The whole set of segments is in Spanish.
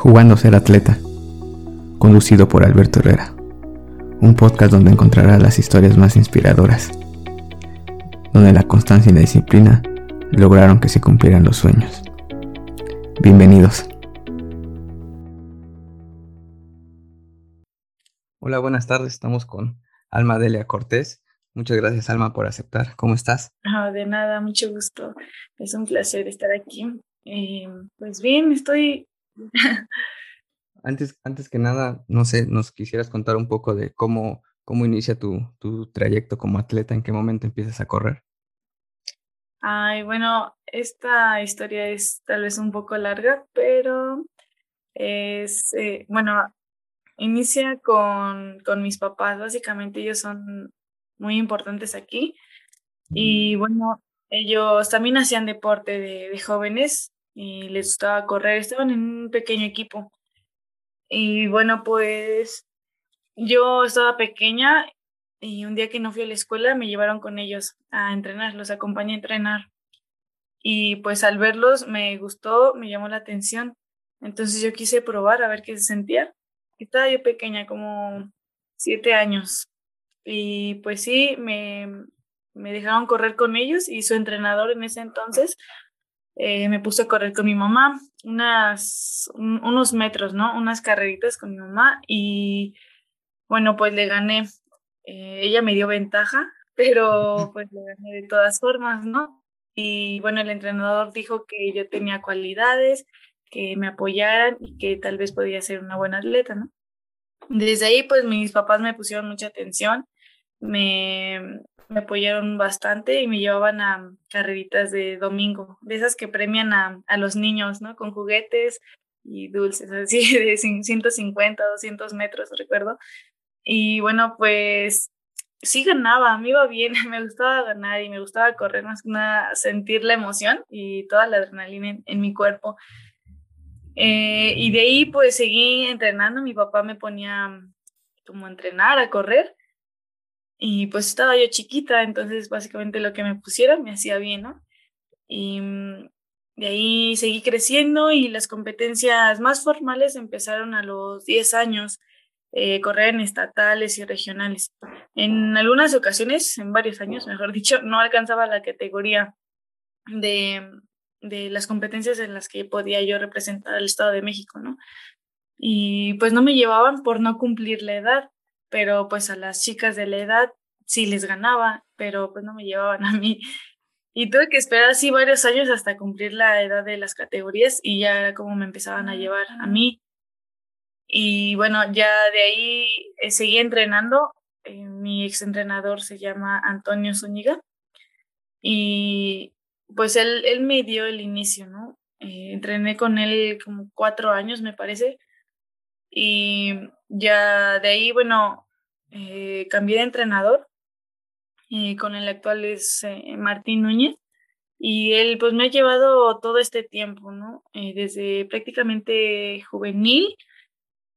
Jugando a ser atleta, conducido por Alberto Herrera, un podcast donde encontrarás las historias más inspiradoras, donde la constancia y la disciplina lograron que se cumplieran los sueños. Bienvenidos. Hola, buenas tardes, estamos con Alma Delia Cortés. Muchas gracias, Alma, por aceptar. ¿Cómo estás? Ah, de nada, mucho gusto. Es un placer estar aquí. Eh, pues bien, estoy antes, antes que nada, no sé, nos quisieras contar un poco de cómo, cómo inicia tu, tu trayecto como atleta, en qué momento empiezas a correr. Ay, bueno, esta historia es tal vez un poco larga, pero es, eh, bueno, inicia con, con mis papás, básicamente ellos son muy importantes aquí. Y bueno, ellos también hacían deporte de, de jóvenes, y les gustaba correr, estaban en un pequeño equipo. Y bueno, pues yo estaba pequeña y un día que no fui a la escuela me llevaron con ellos a entrenar, los acompañé a entrenar. Y pues al verlos me gustó, me llamó la atención. Entonces yo quise probar a ver qué se sentía. Estaba yo pequeña, como siete años. Y pues sí, me, me dejaron correr con ellos y su entrenador en ese entonces eh, me puse a correr con mi mamá, unas, unos metros, ¿no? Unas carreritas con mi mamá y bueno, pues le gané. Eh, ella me dio ventaja, pero pues le gané de todas formas, ¿no? Y bueno, el entrenador dijo que yo tenía cualidades, que me apoyaran y que tal vez podía ser una buena atleta, ¿no? Desde ahí, pues mis papás me pusieron mucha atención, me, me apoyaron bastante y me llevaban a carreritas de domingo, de esas que premian a, a los niños, ¿no? Con juguetes y dulces, así de 150, 200 metros, recuerdo. Y bueno, pues sí ganaba, me iba bien, me gustaba ganar y me gustaba correr más que nada, sentir la emoción y toda la adrenalina en, mi cuerpo. Eh, y de ahí pues seguí entrenando, mi papá me ponía como a entrenar, a correr y pues estaba yo chiquita, entonces básicamente lo que me pusiera me hacía bien, ¿no? Y mm, de ahí seguí creciendo y las competencias más formales empezaron a los 10 años, eh, correr en estatales y regionales. En algunas ocasiones, en varios años, mejor dicho, no alcanzaba la categoría de, de las competencias en las que podía yo representar al Estado de México, ¿no? Y pues no me llevaban por no cumplir la edad pero pues a las chicas de la edad sí les ganaba, pero pues no me llevaban a mí. Y tuve que esperar así varios años hasta cumplir la edad de las categorías y ya era como me empezaban a llevar a mí. Y bueno, ya de ahí eh, seguí entrenando. Eh, mi ex entrenador se llama Antonio Zúñiga y pues él, él me dio el inicio, ¿no? Eh, entrené con él como cuatro años, me parece. Y ya de ahí, bueno, eh, cambié de entrenador. y con el actual es eh, Martín Núñez. Y él pues me ha llevado todo este tiempo, ¿no? Eh, desde prácticamente juvenil,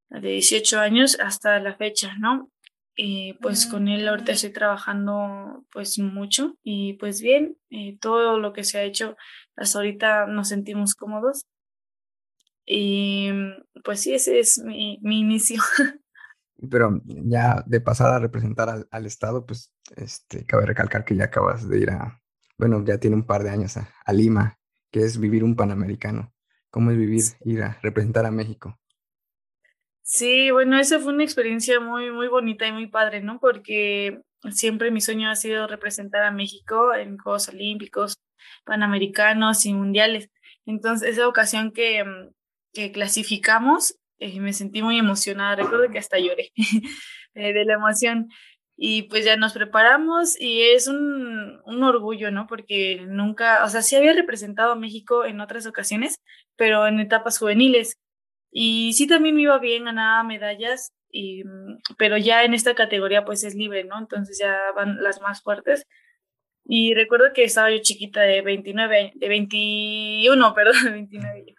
de 18 años hasta la fecha, ¿no? Y pues con él ahorita estoy trabajando pues mucho y pues bien, todo lo que se ha hecho hasta ahorita nos sentimos cómodos y pues sí, ese es mi, mi inicio. Pero ya de pasada a representar al, Estado, pues este, cabe recalcar que ya acabas de ir a, bueno, ya tiene un par de años a, Lima, que es vivir un panamericano. ¿Cómo es vivir, ir a representar a México? Sí, bueno, esa fue una experiencia muy, muy bonita y muy padre, ¿no? Porque siempre mi sueño ha sido representar a México en Juegos Olímpicos, Panamericanos y Mundiales. Entonces, esa ocasión que, que clasificamos, eh, me sentí muy emocionada, recuerdo que hasta lloré eh, de la emoción. Y pues ya nos preparamos y es un, un, orgullo, ¿no? Porque nunca, o sea, sí había representado a México en otras ocasiones, pero en etapas juveniles. Y sí también me iba bien, ganaba medallas, y, pero ya en esta categoría pues es libre, ¿no? Entonces ya van las más fuertes. Y recuerdo que estaba yo chiquita de 29, de 21, perdón, de 29.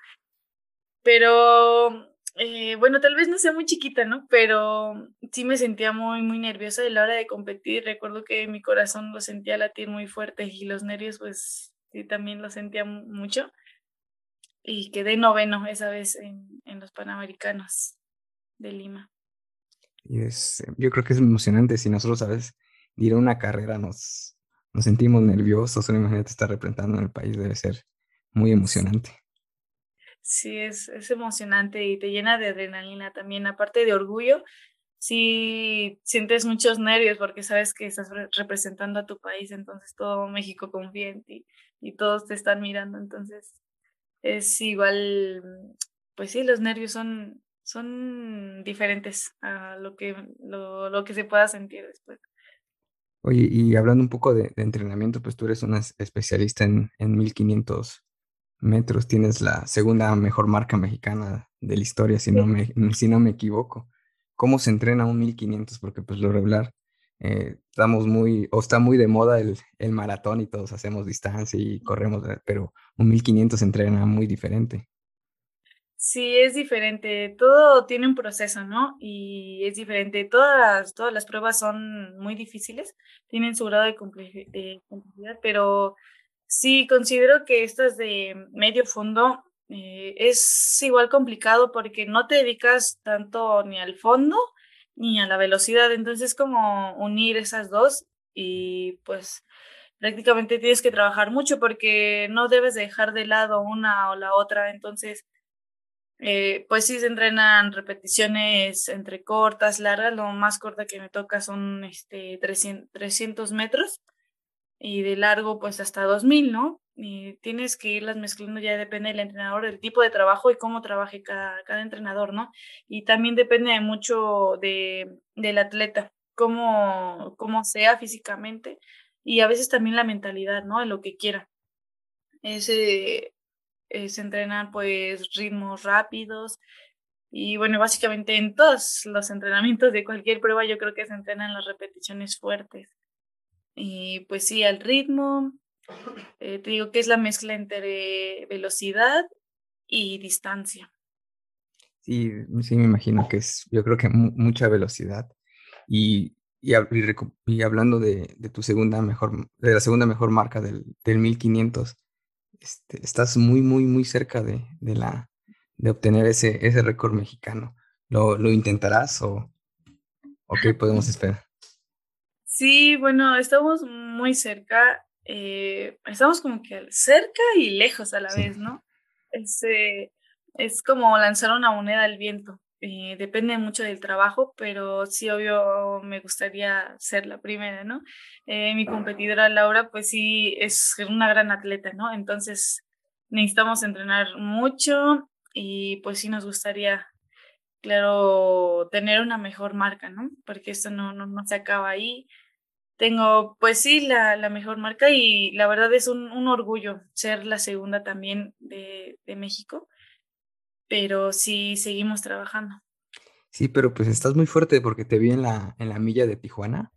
Pero eh, bueno, tal vez no sea muy chiquita, ¿no? Pero sí me sentía muy, muy nerviosa a la hora de competir. Recuerdo que mi corazón lo sentía latir muy fuerte y los nervios, pues sí, también lo sentía mucho. Y quedé noveno esa vez en, en los Panamericanos de Lima. Y es, yo creo que es emocionante si nosotros veces ir a una carrera nos, nos sentimos nerviosos, imagínate estar representando en el país, debe ser muy emocionante. Sí, es, es emocionante y te llena de adrenalina también, aparte de orgullo, sí sientes muchos nervios porque sabes que estás representando a tu país, entonces todo México confía en ti y todos te están mirando, entonces es igual, pues sí, los nervios son, son diferentes a lo que, lo, lo que se pueda sentir después. Oye, y hablando un poco de, entrenamiento, pues tú eres una especialista en, en 1500 metros, tienes la segunda mejor marca mexicana de la historia, si no me, si no me equivoco. ¿Cómo se entrena un 1500? Porque pues lo regular, eh, estamos muy, o está muy de moda el, el, maratón y todos hacemos distancia y corremos, eh, pero un 1500 se entrena muy diferente. Sí, es diferente. Todo tiene un proceso, ¿no? Y es diferente. Todas todas las pruebas son muy difíciles, tienen su grado de complejidad, pero Sí, considero que estas de medio fondo eh, es igual complicado porque no te dedicas tanto ni al fondo ni a la velocidad, entonces como unir esas dos y pues prácticamente tienes que trabajar mucho porque no debes dejar de lado una o la otra, entonces eh, pues sí se entrenan repeticiones entre cortas, largas, lo más corta que me toca son este 300, 300 metros y de largo pues hasta 2000, ¿no? Y tienes que irlas mezclando, ya depende del entrenador, del tipo de trabajo y cómo trabaje cada, cada entrenador, ¿no? Y también depende mucho de, del atleta, cómo, cómo sea físicamente y a veces también la mentalidad, ¿no? En lo que quiera. Ese, es entrenar pues ritmos rápidos y bueno, básicamente en todos los entrenamientos de cualquier prueba yo creo que se entrenan las repeticiones fuertes. Y pues sí, al ritmo, eh, te digo que es la mezcla entre velocidad y distancia. Sí, sí, me imagino que es, yo creo que mucha velocidad. Y, y, hablando de, de, tu segunda mejor, de la segunda mejor marca del, del 1500, este, estás muy, muy, muy cerca de, de, la, de obtener ese, ese récord mexicano. ¿Lo, ¿Lo intentarás o qué podemos esperar? Sí, bueno, estamos muy cerca, eh, estamos como que cerca y lejos a la vez, ¿no? Es, eh, es como lanzar una moneda al viento. Eh, depende mucho del trabajo, pero sí, obvio, me gustaría ser la primera, ¿no? mi competidora Laura, pues sí, es una gran atleta, ¿no? Entonces necesitamos entrenar mucho y pues sí nos gustaría, claro, tener una mejor marca, ¿no? Porque esto no, no, no se acaba ahí tengo, pues sí, la, la mejor marca y la verdad es un, un orgullo ser la segunda también de, de, México, pero sí seguimos trabajando. Sí, pero pues estás muy fuerte porque te vi en la, en la milla de Tijuana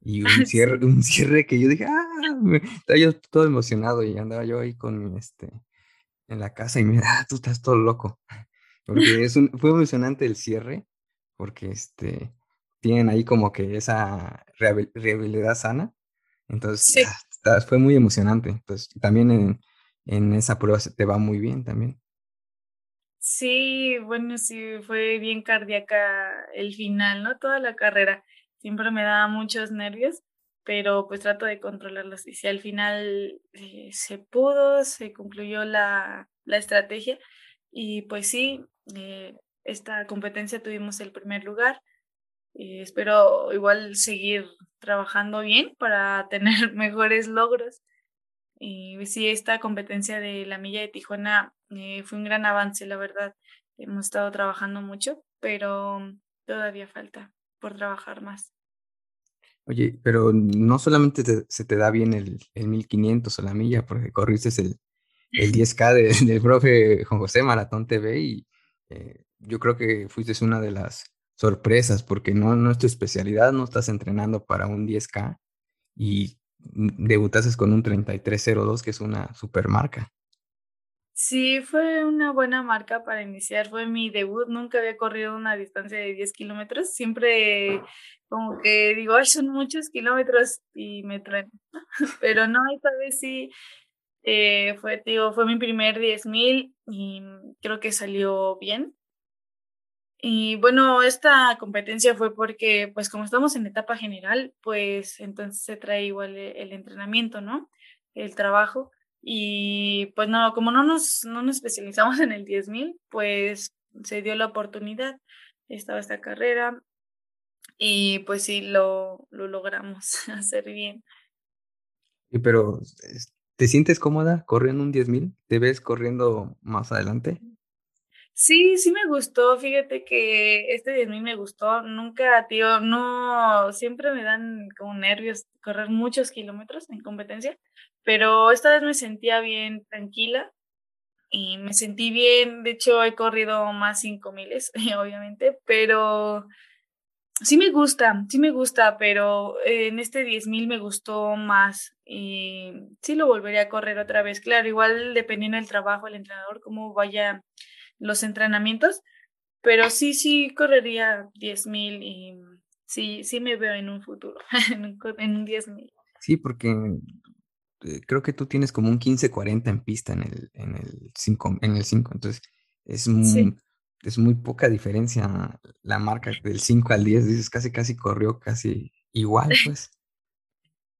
y un cierre, un cierre que yo dije, ah, estaba yo todo emocionado y andaba yo ahí con este en la casa y mira, ah, tú estás todo loco. Porque es un, fue emocionante el cierre, porque este, tienen ahí como que esa realidad sana. Entonces, ah, fue muy emocionante. Entonces, también en, en esa prueba se te va muy bien también. Sí, bueno, sí, fue bien cardíaca el final, ¿no? Toda la carrera. Siempre me daba muchos nervios, pero pues trato de controlarlos. Y si al final eh, se pudo, se concluyó la, la estrategia. Y pues sí, eh, esta competencia tuvimos el primer lugar espero igual seguir trabajando bien para tener mejores logros. Y sí, esta competencia de la milla de Tijuana eh, fue un gran avance, la verdad. Hemos estado trabajando mucho, pero todavía falta por trabajar más. Oye, pero no solamente se te da bien el, el 1500 o la milla, porque corriste el, el 10K del profe Juan José Maratón TV y eh, yo creo que fuiste una de las sorpresas, porque no, es tu especialidad, no estás entrenando para un 10K y debutaste con un 3302, que es una super marca. Sí, fue una buena marca para iniciar, fue mi debut, nunca había corrido una distancia de 10 kilómetros, siempre como que digo, Ay, son muchos kilómetros y me traen, pero no, esta vez sí, eh, fue, digo, fue mi primer 10 mil y creo que salió bien, Y bueno, esta competencia fue porque, pues como estamos en etapa general, pues entonces se trae igual e, el, entrenamiento, ¿no? El trabajo. Y pues no, como no nos, no nos especializamos en el 10.000, pues se dio la oportunidad, estaba esta carrera y pues sí, lo, lo logramos hacer bien. Y pero, ¿te sientes cómoda corriendo un 10.000? ¿Te ves corriendo más adelante? Sí, sí me gustó, fíjate que este de mí me gustó, nunca, tío, no, siempre me dan como nervios correr muchos kilómetros en competencia, pero esta vez me sentía bien tranquila y me sentí bien, de hecho he corrido más cinco miles, obviamente, pero sí me gusta, sí me gusta, pero en este diez mil me gustó más y sí lo volvería a correr otra vez, claro, igual dependiendo del trabajo, el entrenador, cómo vaya los entrenamientos, pero sí, sí correría 10.000 y sí, sí me veo en un futuro, en un, 10.000. Sí, porque eh, creo que tú tienes como un 15-40 en pista en el, en el 5, en el 5, entonces es muy, es muy poca diferencia la marca del 5 al 10, dices casi casi corrió casi igual, pues.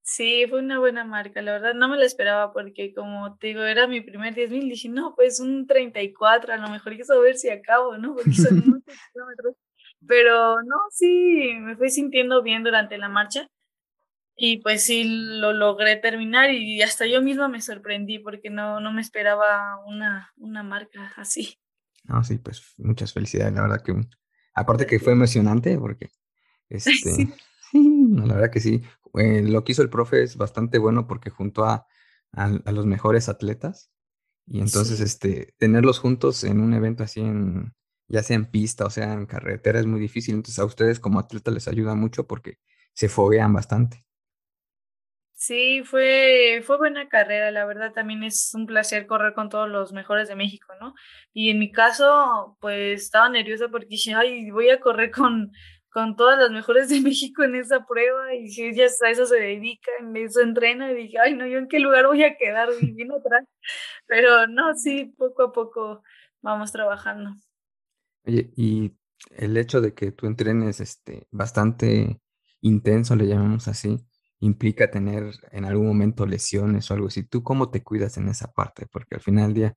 Sí, fue una buena marca, la verdad no me la esperaba porque como te digo, era mi primer 10.000, dije, no, pues un 34, a lo mejor quiero saber si acabo, ¿no? Porque son muchos kilómetros. Pero no, sí, me fui sintiendo bien durante la marcha y pues sí, lo logré terminar y hasta yo misma me sorprendí porque no, no me esperaba una, una marca así. No, sí, pues muchas felicidades, la verdad que aparte que fue emocionante porque este, sí. la verdad que sí. Eh, lo que hizo el profe es bastante bueno porque juntó a, a, los mejores atletas y entonces este, tenerlos juntos en un evento así, en, ya sea en pista o sea en carretera, es muy difícil. Entonces a ustedes como atletas les ayuda mucho porque se foguean bastante. Sí, fue, fue buena carrera, la verdad también es un placer correr con todos los mejores de México, ¿no? Y en mi caso, pues estaba nerviosa porque dije, ay, voy a correr con, con todas las mejores de México en esa prueba y si ella a eso se dedica, en eso entrena y dije, ay no, yo en qué lugar voy a quedar bien atrás. Pero no, sí, poco a poco vamos trabajando. Oye, y el hecho de que tú entrenes este, bastante intenso, le llamamos así, implica tener en algún momento lesiones o algo así. ¿Tú cómo te cuidas en esa parte? Porque al final del día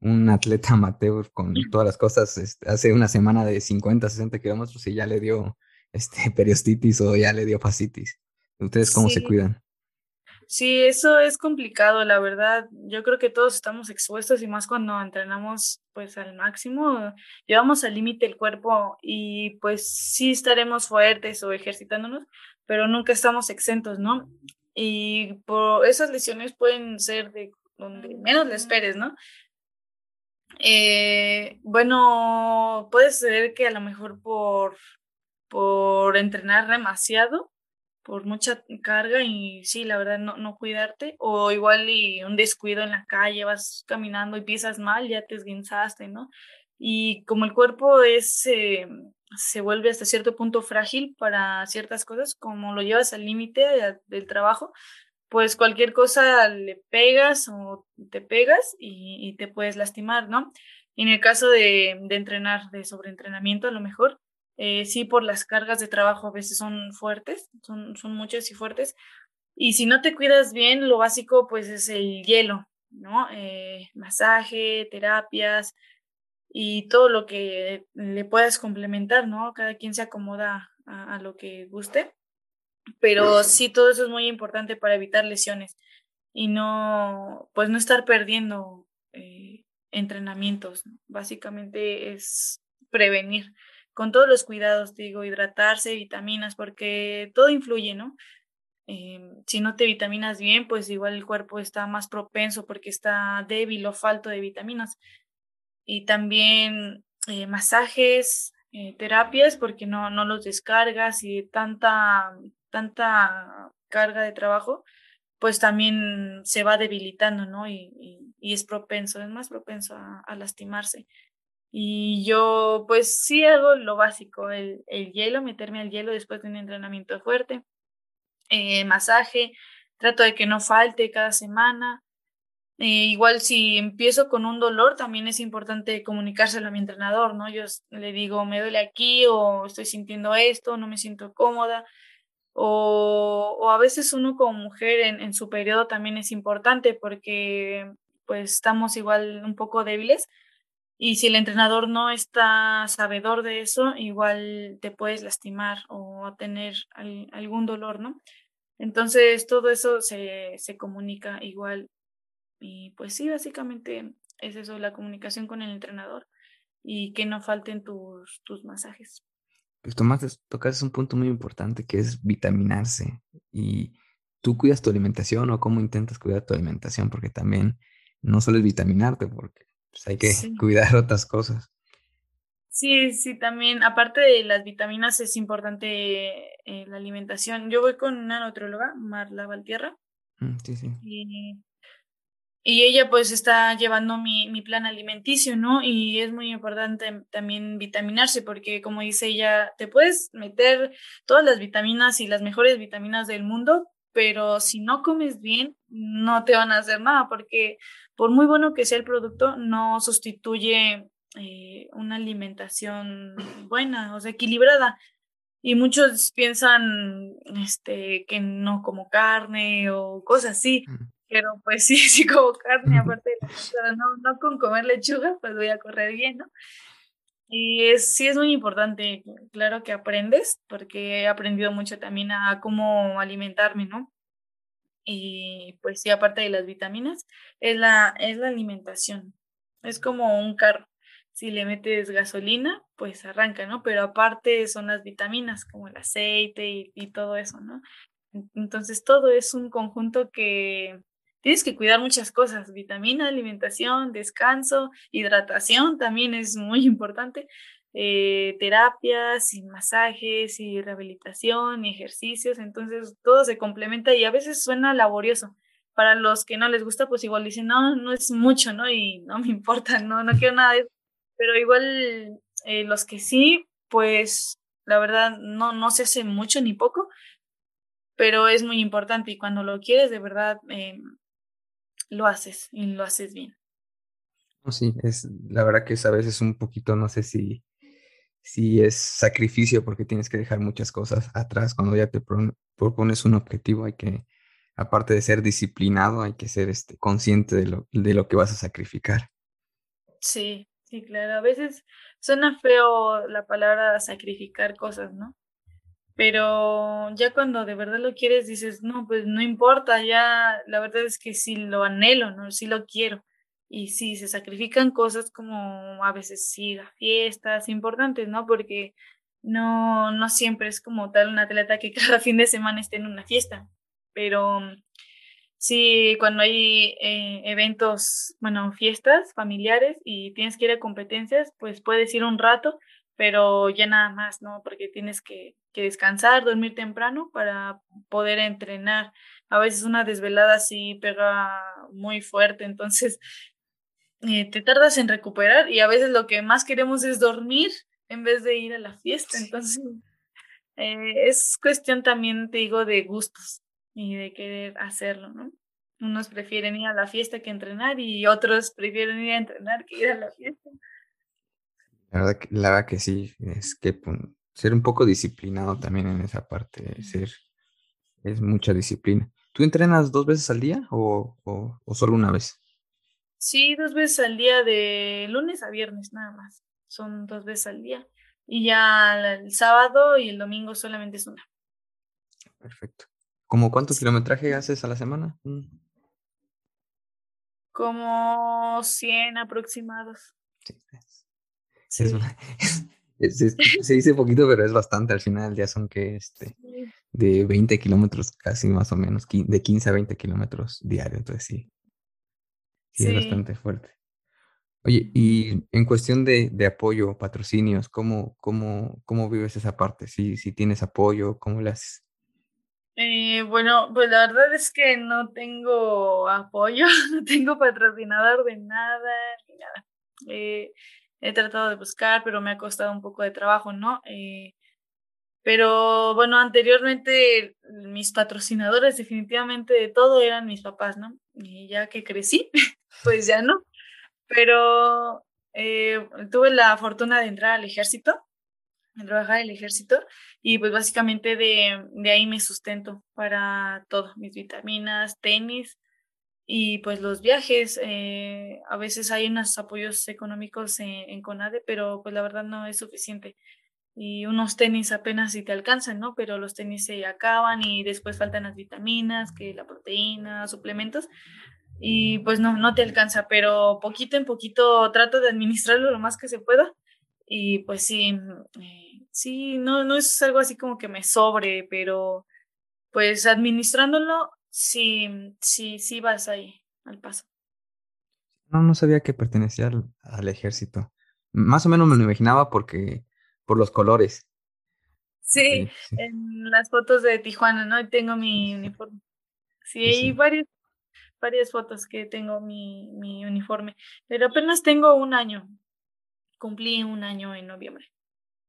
un atleta amateur con todas las cosas, este, hace una semana de 50, 60 kilómetros y ya le dio este, periostitis o ya le dio fascitis. ¿Ustedes cómo se cuidan? Sí, eso es complicado, la verdad. Yo creo que todos estamos expuestos y más cuando entrenamos pues al máximo, llevamos al límite el cuerpo y pues sí estaremos fuertes o ejercitándonos, pero nunca estamos exentos, ¿no? Y por esas lesiones pueden ser de donde menos le esperes, ¿no? Eh, bueno, puede ser que a lo mejor por, por entrenar demasiado, por mucha carga y sí, la verdad, no, no cuidarte, o igual y un descuido en la calle, vas caminando y pisas mal, ya te esguinzaste, ¿no? Y como el cuerpo es, eh, se vuelve hasta cierto punto frágil para ciertas cosas, como lo llevas al límite del trabajo, pues cualquier cosa le pegas o te pegas y, te puedes lastimar, ¿no? en el caso de, entrenar, de sobreentrenamiento, a lo mejor, eh, sí por las cargas de trabajo a veces son fuertes, son, son muchas y fuertes. Y si no te cuidas bien, lo básico pues es el hielo, ¿no? Eh, masaje, terapias y todo lo que le puedas complementar, ¿no? Cada quien se acomoda a lo que guste. Pero sí, todo eso es muy importante para evitar lesiones y no, pues no estar perdiendo eh, entrenamientos. Básicamente es prevenir con todos los cuidados, digo, hidratarse, vitaminas, porque todo influye, ¿no? Em, si no te vitaminas bien, pues igual el cuerpo está más propenso porque está débil o falto de vitaminas. Y también eh, masajes, eh, terapias, porque no, no los descargas y tanta tanta carga de trabajo, pues también se va debilitando, ¿no? Y, es propenso, es más propenso a, lastimarse. Y yo, pues sí hago lo básico, el, el, hielo, meterme al hielo después de un entrenamiento fuerte, eh, masaje, trato de que no falte cada semana. Eh, igual si empiezo con un dolor, también es importante comunicárselo a mi entrenador, ¿no? Yo le digo, me duele aquí o estoy sintiendo esto, no me siento cómoda. O, a veces uno como mujer en, en, su periodo también es importante porque pues estamos igual un poco débiles y si el entrenador no está sabedor de eso, igual te puedes lastimar o tener algún dolor, ¿no? Entonces todo eso se, se comunica igual. Y pues sí, básicamente es eso, la comunicación con el entrenador y que no falten tus, tus masajes. Pues Tomás, tocas un punto muy importante que es vitaminarse. ¿Y tú cuidas tu alimentación o cómo intentas cuidar tu alimentación? Porque también no solo es vitaminarte, porque pues hay que cuidar otras cosas. Sí, sí, también, aparte de las vitaminas, es importante eh, la alimentación. Yo voy con una nutróloga, Marla Valtierra. Mm, sí, sí. Y, y, ella pues está llevando mi, mi plan alimenticio, ¿no? Y es muy importante también vitaminarse porque como dice ella, te puedes meter todas las vitaminas y las mejores vitaminas del mundo, pero si no comes bien, no te van a hacer nada, porque por muy bueno que sea el producto, no sustituye eh, una alimentación buena, o sea, equilibrada. Y muchos piensan este, que no como carne o cosas así, pero pues sí, sí como carne, aparte de la no, no con comer lechuga, pues voy a correr bien, ¿no? Y es, sí es muy importante, claro que aprendes, porque he aprendido mucho también a cómo alimentarme, ¿no? Y pues sí, aparte de las vitaminas, es la, es la alimentación. Es como un carro. Si le metes gasolina, pues arranca, ¿no? Pero aparte son las vitaminas, como el aceite y, y todo eso, ¿no? Entonces todo es un conjunto que, tienes que cuidar muchas cosas, vitamina, alimentación, descanso, hidratación también es muy importante, eh, terapias masajes y rehabilitación y ejercicios, entonces todo se complementa y a veces suena laborioso. Para los que no les gusta, pues igual dicen, no, no es mucho, ¿no? Y no me importa, no, no quiero nada de eso. Pero igual eh, los que sí, pues la verdad no, no se hace mucho ni poco, pero es muy importante y cuando lo quieres de verdad eh, lo haces y lo haces bien. Sí, es la verdad que es a veces un poquito, no sé si, si es sacrificio porque tienes que dejar muchas cosas atrás cuando ya te propones un objetivo, hay que, aparte de ser disciplinado, hay que ser este, consciente de lo, de lo que vas a sacrificar. Sí, sí, claro. A veces suena feo la palabra sacrificar cosas, ¿no? Pero ya cuando de verdad lo quieres dices, no, pues no importa, ya la verdad es que sí lo anhelo, ¿no? Sí lo quiero. Y sí, se sacrifican cosas como a veces sí, a fiestas importantes, ¿no? Porque no, no siempre es como tal un atleta que cada fin de semana esté en una fiesta, pero sí, cuando hay eh, eventos, bueno, fiestas familiares y tienes que ir a competencias, pues puedes ir un rato, pero ya nada más, ¿no? Porque tienes que, descansar, dormir temprano para poder entrenar. A veces una desvelada sí pega muy fuerte, entonces eh, te tardas en recuperar y a veces lo que más queremos es dormir en vez de ir a la fiesta. Entonces eh, es cuestión también, te digo, de gustos y de querer hacerlo, ¿no? Unos prefieren ir a la fiesta que entrenar y otros prefieren ir a entrenar que ir a la fiesta. La verdad, que, la verdad que sí, es que pues, ser un poco disciplinado también en esa parte, ser, es mucha disciplina. ¿Tú entrenas dos veces al día o, o, solo una vez? Sí, dos veces al día de lunes a viernes nada más. Son dos veces al día. Y ya el sábado y el domingo solamente es una. Perfecto. ¿Cómo cuánto kilometraje haces a la semana? Mm. Como 100 aproximados. Sí, se dice poquito, pero es bastante. Al final ya son que este, de 20 kilómetros casi más o menos, de 15 a 20 kilómetros diario. Entonces sí, sí, es bastante fuerte. Oye, y en cuestión de, de apoyo, patrocinios, ¿cómo, cómo, ¿cómo vives esa parte? Si, si tienes apoyo, ¿cómo le haces? Eh, bueno, pues la verdad es que no tengo apoyo, no tengo patrocinador de nada, ni nada. Eh, he tratado de buscar, pero me ha costado un poco de trabajo, ¿no? Eh, pero bueno, anteriormente mis patrocinadores definitivamente de todo eran mis papás, ¿no? y ya que crecí, pues ya no. Pero eh, tuve la fortuna de entrar al ejército, de trabajar en el ejército, y pues básicamente de, de ahí me sustento para todo, mis vitaminas, tenis, y pues los viajes, eh, a veces hay unos apoyos económicos en, CONADE, pero pues la verdad no es suficiente. Y unos tenis apenas si te alcanzan, ¿no? Pero los tenis se acaban y después faltan las vitaminas, que la proteína, suplementos, y pues no, no te alcanza, pero poquito en poquito trato de administrarlo lo más que se pueda. Y pues sí, eh, sí, no, no es algo así como que me sobre, pero pues administrándolo sí, sí, sí vas ahí al paso. No, no sabía que pertenecía al, ejército. Más o menos me lo imaginaba porque por los colores. Sí, en las fotos de Tijuana, ¿no? Tengo mi uniforme. Sí, hay varias, varias fotos que tengo mi, mi uniforme, pero apenas tengo un año. Cumplí un año en noviembre.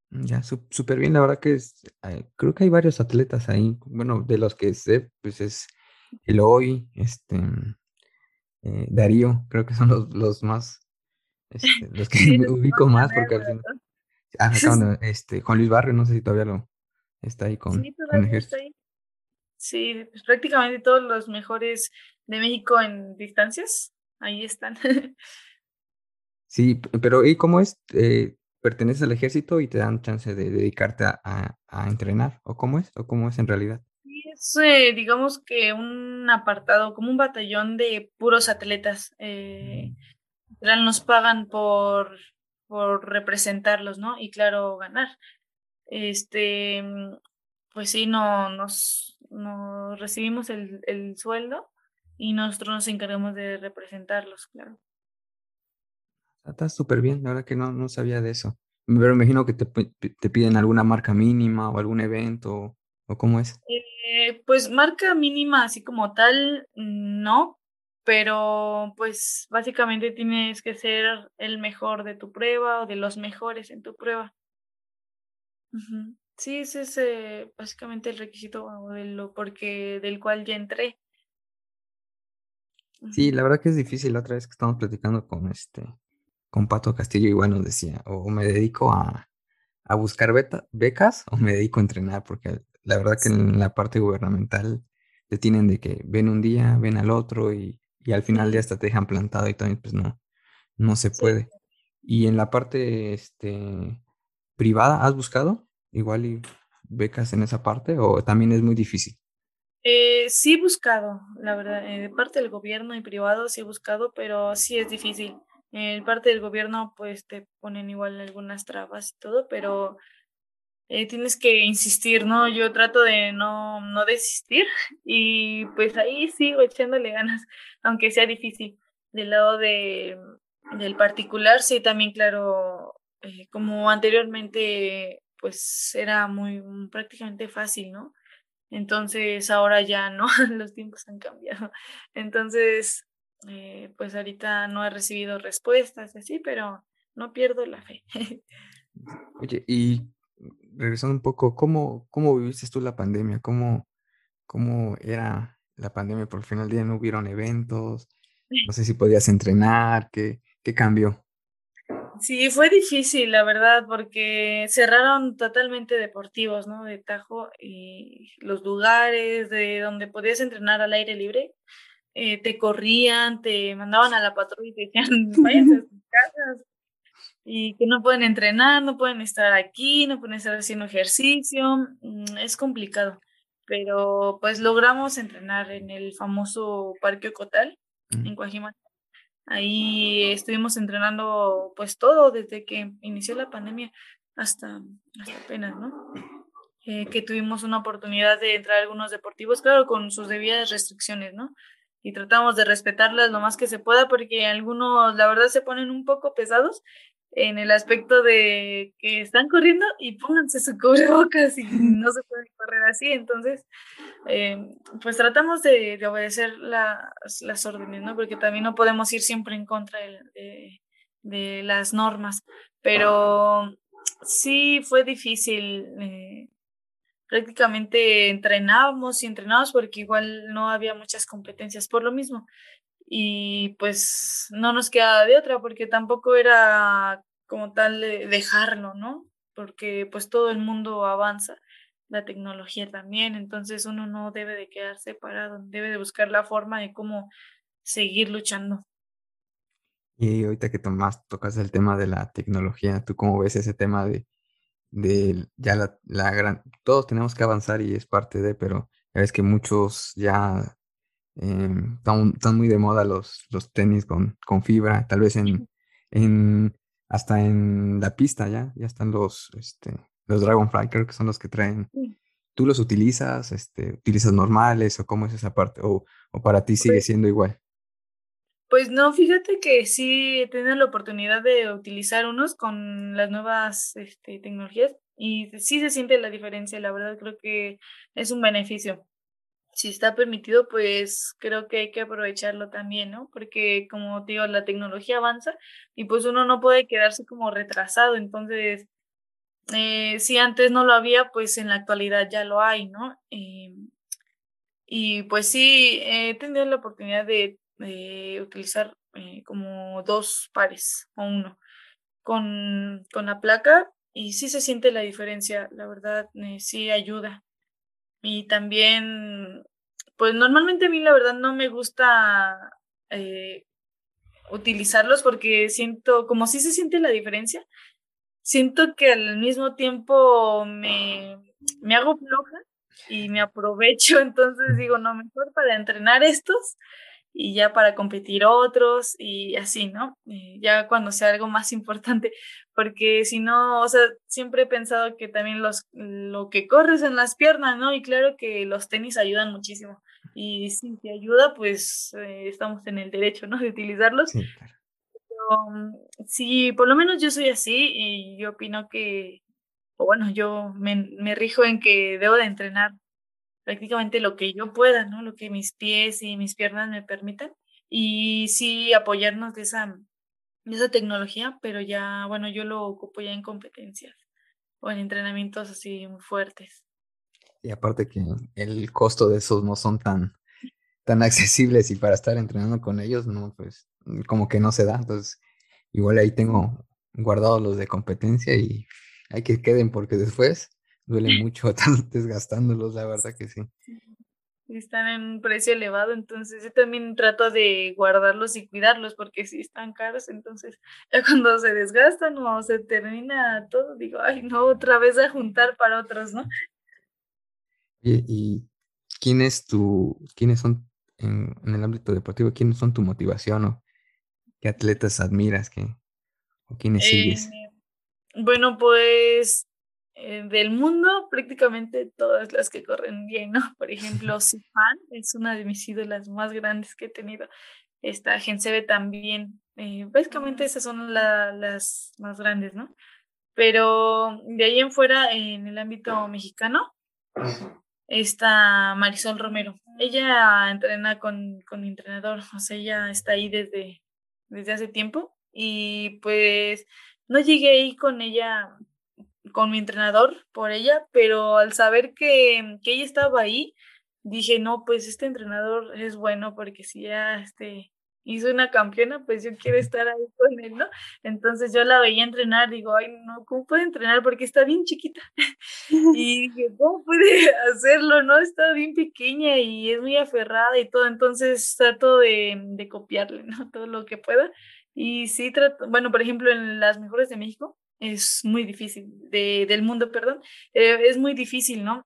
Ya, súper bien, la verdad que es, creo que hay varios atletas ahí, bueno, de los que sé, pues es Eloy, este, eh, Darío, creo que son los, los más, este, los que me ubico más, porque al final, ah, este, Juan Luis Barrio, no sé si todavía lo está ahí con, sí, Está ahí. Sí, pues prácticamente todos los mejores de México en distancias, ahí están. sí, pero ¿y cómo es? Eh, ¿Perteneces al ejército y te dan chance de dedicarte a, a entrenar? ¿O cómo es? ¿O cómo es en realidad? Es, eh, digamos que un apartado, como un batallón de puros atletas. Eh, nos pagan por, por representarlos, ¿no? Y claro, ganar. Este, pues sí, no, nos, nos recibimos el, el sueldo y nosotros nos encargamos de representarlos, claro. Está súper bien, la verdad que no, no sabía de eso. Pero imagino que te, te piden alguna marca mínima o algún evento, o cómo es. Eh, pues marca mínima así como tal, no, pero pues básicamente tienes que ser el mejor de tu prueba o de los mejores en tu prueba. Sí, ese es eh, básicamente el requisito de lo porque del cual ya entré. Sí, la verdad que es difícil. La otra vez que estamos platicando con este, con Pato Castillo, igual nos decía, o me dedico a, a buscar becas o me dedico a entrenar, porque la verdad que en la parte gubernamental te tienen de que ven un día, ven al otro y, al final ya hasta te dejan plantado y también pues no, no se puede. Y en la parte este, privada, ¿has buscado igual y becas en esa parte o también es muy difícil? Eh, sí he buscado, la verdad, eh, de parte del gobierno y privado sí he buscado, pero sí es difícil. En parte del gobierno pues te ponen igual algunas trabas y todo, pero eh, tienes que insistir, ¿no? Yo trato de no, no desistir y pues ahí sigo echándole ganas, aunque sea difícil. Del lado de, del particular, sí, también, claro, eh, como anteriormente, pues era muy prácticamente fácil, ¿no? Entonces ahora ya no, los tiempos han cambiado. Entonces, eh, pues ahorita no he recibido respuestas así, pero no pierdo la fe. Oye, ¿y regresando un poco, ¿cómo, cómo viviste tú la pandemia? ¿Cómo, ¿Cómo era la pandemia? Por el final del día no hubieron eventos, no sé si podías entrenar, ¿qué, qué cambió? Sí, fue difícil, la verdad, porque cerraron totalmente deportivos, ¿no? De Tajo y los lugares de donde podías entrenar al aire libre, eh, te corrían, te mandaban a la patrulla y te decían, váyanse a sus casas, y que no pueden entrenar, no pueden estar aquí, no pueden estar haciendo ejercicio, mm, es complicado, pero pues logramos entrenar en el famoso Parque Ocotal, en Coajimalpa. Ahí estuvimos entrenando pues todo desde que inició la pandemia hasta, hasta apenas, ¿no? Eh, que tuvimos una oportunidad de entrar a algunos deportivos, claro, con sus debidas restricciones, ¿no? Y tratamos de respetarlas lo más que se pueda porque algunos, la verdad, se ponen un poco pesados en el aspecto de que están corriendo y pónganse su cubrebocas y no se pueden correr así. Entonces, eh, pues tratamos de, obedecer las, las, órdenes, ¿no? Porque también no podemos ir siempre en contra de, de, las normas. Pero sí fue difícil. Eh, prácticamente entrenábamos y entrenábamos porque igual no había muchas competencias por lo mismo. Y pues no nos queda de otra porque tampoco era como tal dejarlo, ¿no? Porque pues todo el mundo avanza, la tecnología también, entonces uno no debe de quedar separado, debe de buscar la forma de cómo seguir luchando. Y ahorita que Tomás tocas el tema de la tecnología, ¿tú cómo ves ese tema de, ya la, la gran, todos tenemos que avanzar y es parte de, pero ves que muchos ya em, están, muy de moda los, los tenis con, con fibra, tal vez en, en hasta en la pista ya, ya están los, este, los Dragonfly, creo que son los que traen. ¿Tú los utilizas? Este, ¿Utilizas normales o cómo es esa parte? ¿O, o para ti sigue pues siendo igual? Pues no, fíjate que sí he tenido la oportunidad de utilizar unos con las nuevas este, tecnologías y sí se siente la diferencia, la verdad creo que es un beneficio. Si está permitido, pues creo que hay que aprovecharlo también, ¿no? Porque como te digo, la tecnología avanza y pues uno no puede quedarse como retrasado, entonces eh, si antes no lo había, pues en la actualidad ya lo hay, ¿no? Eh, y pues sí, he tenido la oportunidad de de utilizar eh, como dos pares o uno con, con la placa y sí se siente la diferencia, la verdad, eh, sí ayuda. Y también, pues normalmente a mí la verdad no me gusta eh, utilizarlos porque siento, como sí se siente la diferencia, siento que al mismo tiempo me, me hago floja y me aprovecho, entonces digo, no, mejor para entrenar estos y ya para competir otros y así, ¿no? Ya cuando sea algo más importante, porque si no, o sea, siempre he pensado que también los, lo que corres en las piernas, ¿no? Y claro que los tenis ayudan muchísimo. Y si te ayuda, pues eh, estamos en el derecho, ¿no? De utilizarlos. Sí, claro. Mm, sí, por lo menos yo soy así y yo opino que, o bueno, yo me, me rijo en que debo de entrenar prácticamente lo que yo pueda, ¿no? Lo que mis pies y mis piernas me permitan. Y sí apoyarnos de esa, de esa tecnología, pero ya, bueno, yo lo ocupo ya en competencias o en entrenamientos así muy fuertes. Y aparte que el costo de esos no son tan, tan accesibles y para estar entrenando con ellos, no, pues como que no se da. Entonces, igual ahí tengo guardados los de competencia y hay que queden porque después duele mucho estar desgastándolos, la verdad que sí. Están en un precio elevado, entonces yo también trato de guardarlos y cuidarlos porque si están caros, entonces ya cuando se desgastan o se termina todo, digo, ay, no, otra vez a juntar para otros, ¿no? ¿Y, y quién es tu, quiénes son en, el ámbito deportivo, quiénes son tu motivación o qué atletas admiras, qué, o quiénes sigues? Eh, bueno, pues eh, del mundo, prácticamente todas las que corren bien, ¿no? Por ejemplo, Sifan es una de mis ídolas más grandes que he tenido. Esta Gensebe también. Eh, básicamente esas son las más grandes, ¿no? Pero de ahí en fuera, en el ámbito mexicano, está Marisol Romero. Ella entrena con, con mi entrenador, o sea, ella está ahí desde, desde hace tiempo y pues no llegué ahí con ella con mi entrenador por ella, pero al saber que, que ella estaba ahí, dije, no, pues este entrenador es bueno porque si ya este, hizo una campeona, pues yo quiero estar ahí con él, ¿no? Entonces yo la veía entrenar, digo, ay, no, ¿cómo puede entrenar? Porque está bien chiquita. y dije, ¿cómo puede hacerlo? No, está bien pequeña y es muy aferrada y todo, entonces trato de, de copiarle, ¿no? Todo lo que pueda. Y sí, trato, bueno, por ejemplo, en las mejores de México, es muy difícil, de, del mundo, perdón, eh, es muy difícil, ¿no?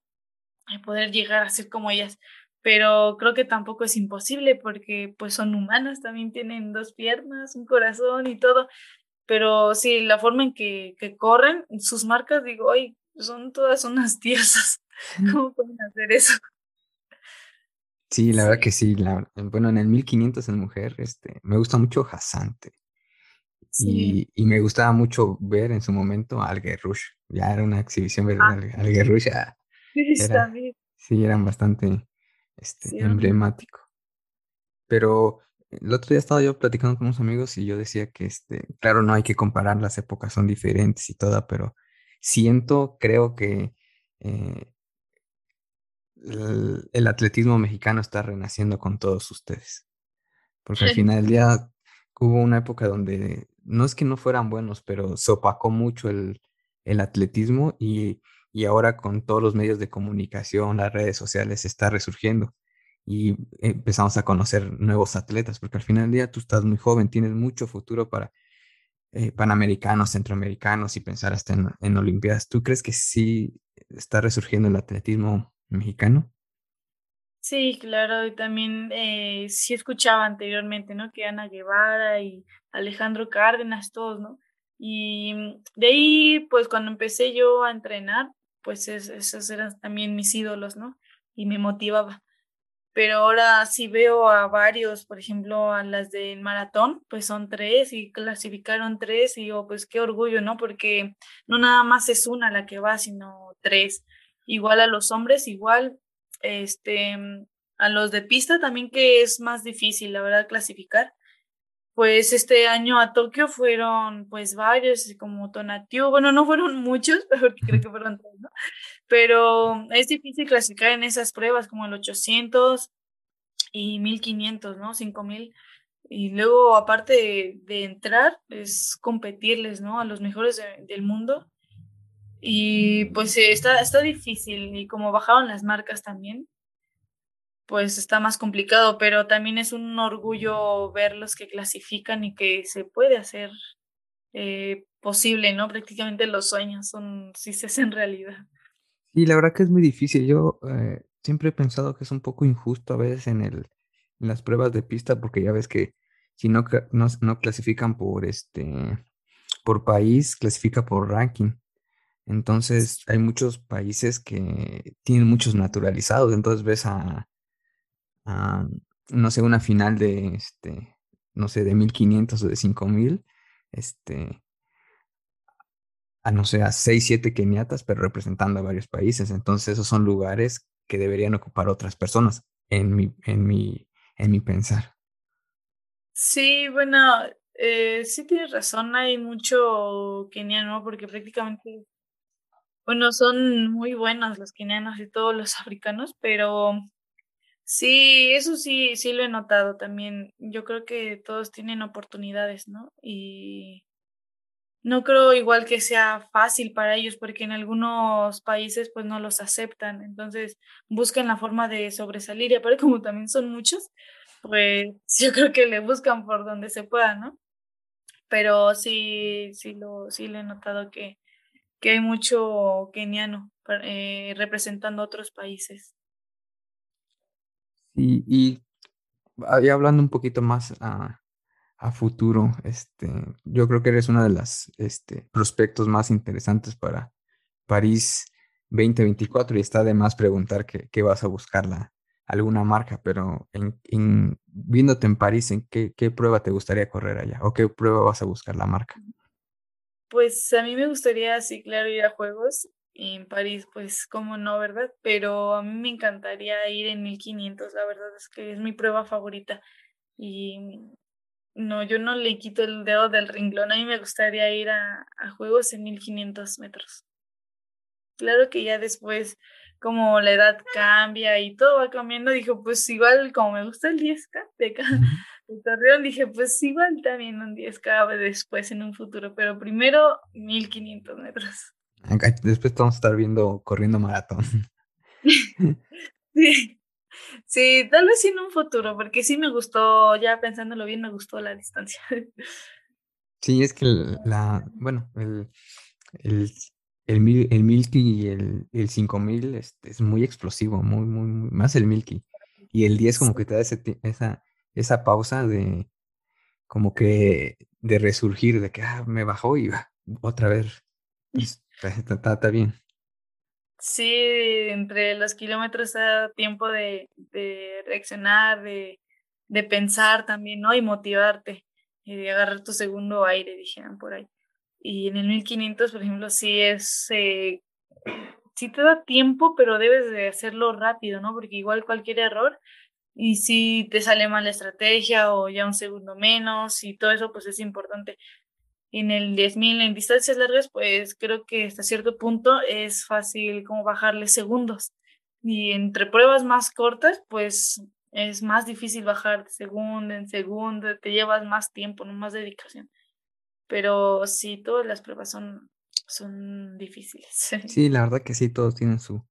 Poder llegar a ser como ellas, pero creo que tampoco es imposible porque pues son humanas, también tienen dos piernas, un corazón y todo, pero sí, la forma en que, que corren, sus marcas, digo, ay, son todas unas diosas, ¿cómo pueden hacer eso? Sí, la verdad que sí. La, bueno, en el 1500 en mujer, este, me gusta mucho Hasante. Y, me gustaba mucho ver en su momento al Rush. Ya era una exhibición ver ah. al, Rush. sí, eran bastante este, emblemático. Pero el otro día estaba yo platicando con unos amigos y yo decía que, este, claro, no hay que comparar, las épocas son diferentes y toda, pero siento, creo que eh, el, atletismo mexicano está renaciendo con todos ustedes. porque al final del día hubo una época donde no es que no fueran buenos, pero se opacó mucho el, el atletismo y, y, ahora con todos los medios de comunicación, las redes sociales, está resurgiendo y empezamos a conocer nuevos atletas, porque al final del día tú estás muy joven, tienes mucho futuro para eh, panamericanos, centroamericanos y pensar hasta en, en Olimpiadas. ¿Tú crees que sí está resurgiendo el atletismo mexicano? Sí, claro, y también eh, sí escuchaba anteriormente, ¿no? Que Ana Guevara y Alejandro Cárdenas, todos, ¿no? Y mm, de ahí, pues cuando empecé yo a entrenar, pues esos eran también mis ídolos, ¿no? Y me motivaba. Pero ahora sí veo a varios, por ejemplo, a las del maratón, pues son tres y clasificaron tres y digo, pues qué orgullo, ¿no? Porque no nada más es una la que va, sino tres. Igual a los hombres, igual este, a los de pista también que es más difícil, la verdad, clasificar. Pues este año a Tokio fueron pues varios, como Tonatiuh, bueno, no fueron muchos, pero creo que fueron todos, ¿no? Pero es difícil clasificar en esas pruebas como el 800 y 1500, ¿no? 5000. Y luego, aparte de, entrar, es competirles, ¿no? A los mejores del mundo. Y pues está, está difícil y como bajaron las marcas también, pues está más complicado, pero también es un orgullo ver los que clasifican y que se puede hacer eh, posible, ¿no? Prácticamente los sueños son, si se hacen realidad. Y la verdad que es muy difícil. Yo eh, siempre he pensado que es un poco injusto a veces en, el, en las pruebas de pista, porque ya ves que si no, no, no clasifican por este por país, clasifica por ranking. Entonces, hay muchos países que tienen muchos naturalizados. Entonces, ves a, no sé, una final de, este, no sé, de 1500 o de 5000, este, a no sé, a 6, 7 keniatas, pero representando a varios países. Entonces, esos son lugares que deberían ocupar otras personas, en mi, en mi, en mi pensar. Sí, bueno, eh, sí tienes razón, hay mucho keniano, porque prácticamente bueno, son muy buenos los kenianos y todos los africanos, pero sí, eso sí, sí lo he notado también. Yo creo que todos tienen oportunidades, ¿no? Y no creo igual que sea fácil para ellos, porque en algunos países pues no los aceptan, entonces buscan la forma de sobresalir y aparte como también son muchos, pues yo creo que le buscan por donde se pueda, ¿no? Pero sí, sí lo, sí le he notado que que hay mucho keniano eh, representando otros países. Sí, y hablando un poquito más a, futuro, este, yo creo que eres una de las este, prospectos más interesantes para París 2024 y está de más preguntar qué vas a buscar la, alguna marca, pero viéndote en París, ¿en qué, qué prueba te gustaría correr allá o qué prueba vas a buscar la marca? Pues a mí me gustaría, sí, claro, ir a juegos en París, pues como no, ¿verdad? Pero a mí me encantaría ir en 1500, la verdad es que es mi prueba favorita. Y no, yo no le quito el dedo del renglón, a mí me gustaría ir a, a juegos en 1500 metros. Claro que ya después, como la edad cambia y todo va cambiando, dijo, pues igual como me gusta el 10K de el Torreón dije, pues igual también un 10K después en un futuro, pero primero 1500 metros. Después vamos a estar viendo corriendo maratón. sí. sí, tal vez en un futuro, porque sí me gustó, ya pensándolo bien, me gustó la distancia. Sí, es que la, bueno, el, el, el, mil, el Milky y el, el 5000 es, es muy explosivo, muy, muy, más el Milky. Y el 10 como que te da ese, esa, esa pausa de como que de resurgir, de que ah, me bajó y otra vez. Pues, está, bien. Sí, entre los kilómetros da tiempo de, de reaccionar, de, de, pensar también, ¿no? Y motivarte, y de agarrar tu segundo aire, dijeron por ahí. Y en el 1500, por ejemplo, sí es, eh, sí te da tiempo, pero debes de hacerlo rápido, ¿no? Porque igual cualquier error y si te sale mal la estrategia o ya un segundo menos y todo eso pues es importante. En el 10.000 en distancias largas pues creo que hasta cierto punto es fácil como bajarle segundos y entre pruebas más cortas pues es más difícil bajar de segundo en segundo, te llevas más tiempo, no más dedicación. Pero sí, todas las pruebas son, son difíciles. Sí, la verdad que sí, todos tienen su,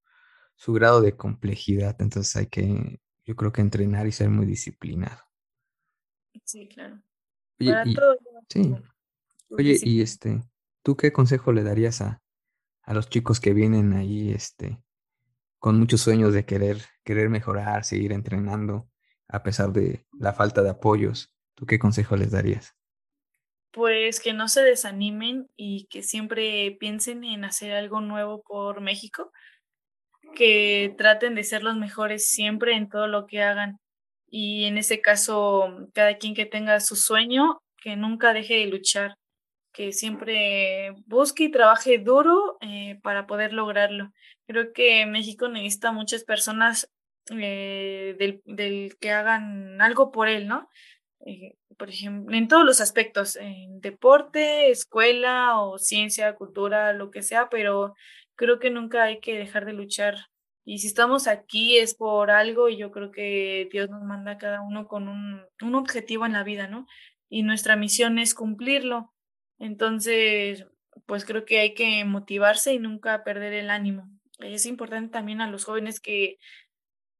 su grado de complejidad, entonces hay que, yo creo que entrenar y ser muy disciplinado. Sí, claro. Oye, y, sí. Oye, y este, ¿tú qué consejo le darías a, a los chicos que vienen ahí, este, con muchos sueños de querer, querer mejorar, seguir entrenando, a pesar de la falta de apoyos. ¿Tú qué consejo les darías? Pues que no se desanimen y que siempre piensen en hacer algo nuevo por México, que traten de ser los mejores siempre en todo lo que hagan. Y en ese caso, cada quien que tenga su sueño, que nunca deje de luchar, que siempre busque y trabaje duro eh, para poder lograrlo. Creo que México necesita muchas personas eh, del, que hagan algo por él, ¿no? Eh, por ejemplo, en todos los aspectos, en deporte, escuela o ciencia, cultura, lo que sea, pero creo que nunca hay que dejar de luchar. Y si estamos aquí es por algo y yo creo que Dios nos manda a cada uno con un, un objetivo en la vida, ¿no? Y nuestra misión es cumplirlo. Entonces, pues creo que hay que motivarse y nunca perder el ánimo. Es importante también a los jóvenes que,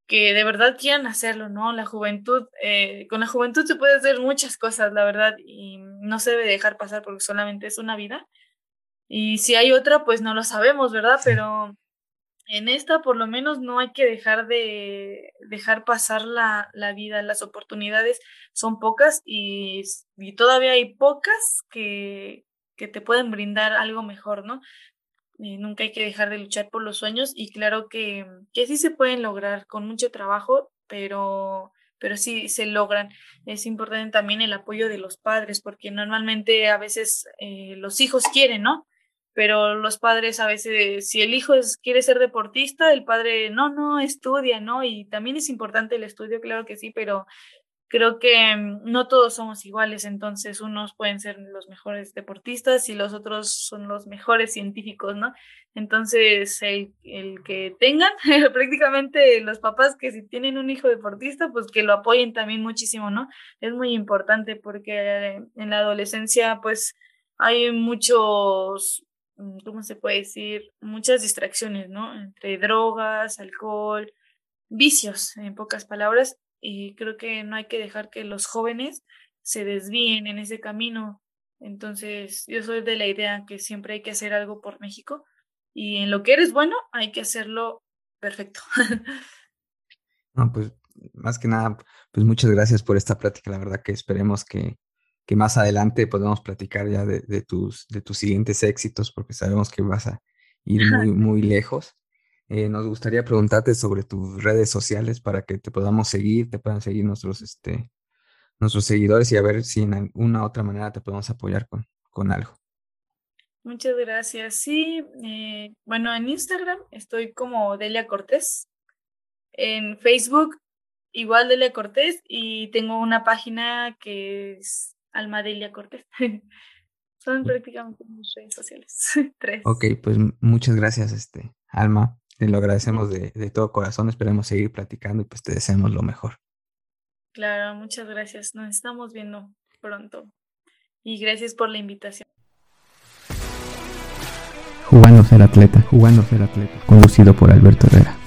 que de verdad quieran hacerlo, ¿no? La juventud, eh, con la juventud se puede hacer muchas cosas, la verdad, y no se debe dejar pasar porque solamente es una vida. Y si hay otra, pues no lo sabemos, ¿verdad? Pero en esta por lo menos no hay que dejar de dejar pasar la, la vida, las oportunidades son pocas y, y todavía hay pocas que, que, te pueden brindar algo mejor, ¿no? Y nunca hay que dejar de luchar por los sueños y claro que, que sí se pueden lograr con mucho trabajo, pero, pero sí se logran. Es importante también el apoyo de los padres porque normalmente a veces eh, los hijos quieren, ¿no? Pero los padres a veces, si el hijo quiere ser deportista, el padre, no, no, estudia, ¿no? Y también es importante el estudio, claro que sí, pero creo que mm, no todos somos iguales, entonces unos pueden ser los mejores deportistas y los otros son los mejores científicos, ¿no? Entonces, el, el que tengan, prácticamente los papás que si tienen un hijo deportista, pues que lo apoyen también muchísimo, ¿no? Es muy importante porque en la adolescencia, pues hay muchos ¿cómo se puede decir? Muchas distracciones, ¿no? Entre drogas, alcohol, vicios, en pocas palabras, y creo que no hay que dejar que los jóvenes se desvíen en ese camino. Entonces, yo soy de la idea que siempre hay que hacer algo por México y en lo que eres bueno hay que hacerlo perfecto. no, pues más que nada, pues muchas gracias por esta plática. La verdad que esperemos que que más adelante podemos platicar ya de, tus, de tus siguientes éxitos, porque sabemos que vas a ir muy, muy lejos. Eh, nos gustaría preguntarte sobre tus redes sociales para que te podamos seguir, te puedan seguir nuestros, este, nuestros seguidores y a ver si en alguna otra manera te podemos apoyar con, con algo. Muchas gracias. Sí, eh, bueno, en Instagram estoy como Delia Cortés. En Facebook igual Delia Cortés y tengo una página que es Almadelia Cortés. Son prácticamente mis redes sociales. Tres. Ok, pues muchas gracias, este, Alma. Te lo agradecemos de, de, todo corazón. Esperemos seguir platicando y pues te deseamos lo mejor. Claro, muchas gracias. Nos estamos viendo pronto. Y gracias por la invitación. Jugando ser atleta, jugando ser atleta. Conducido por Alberto Herrera.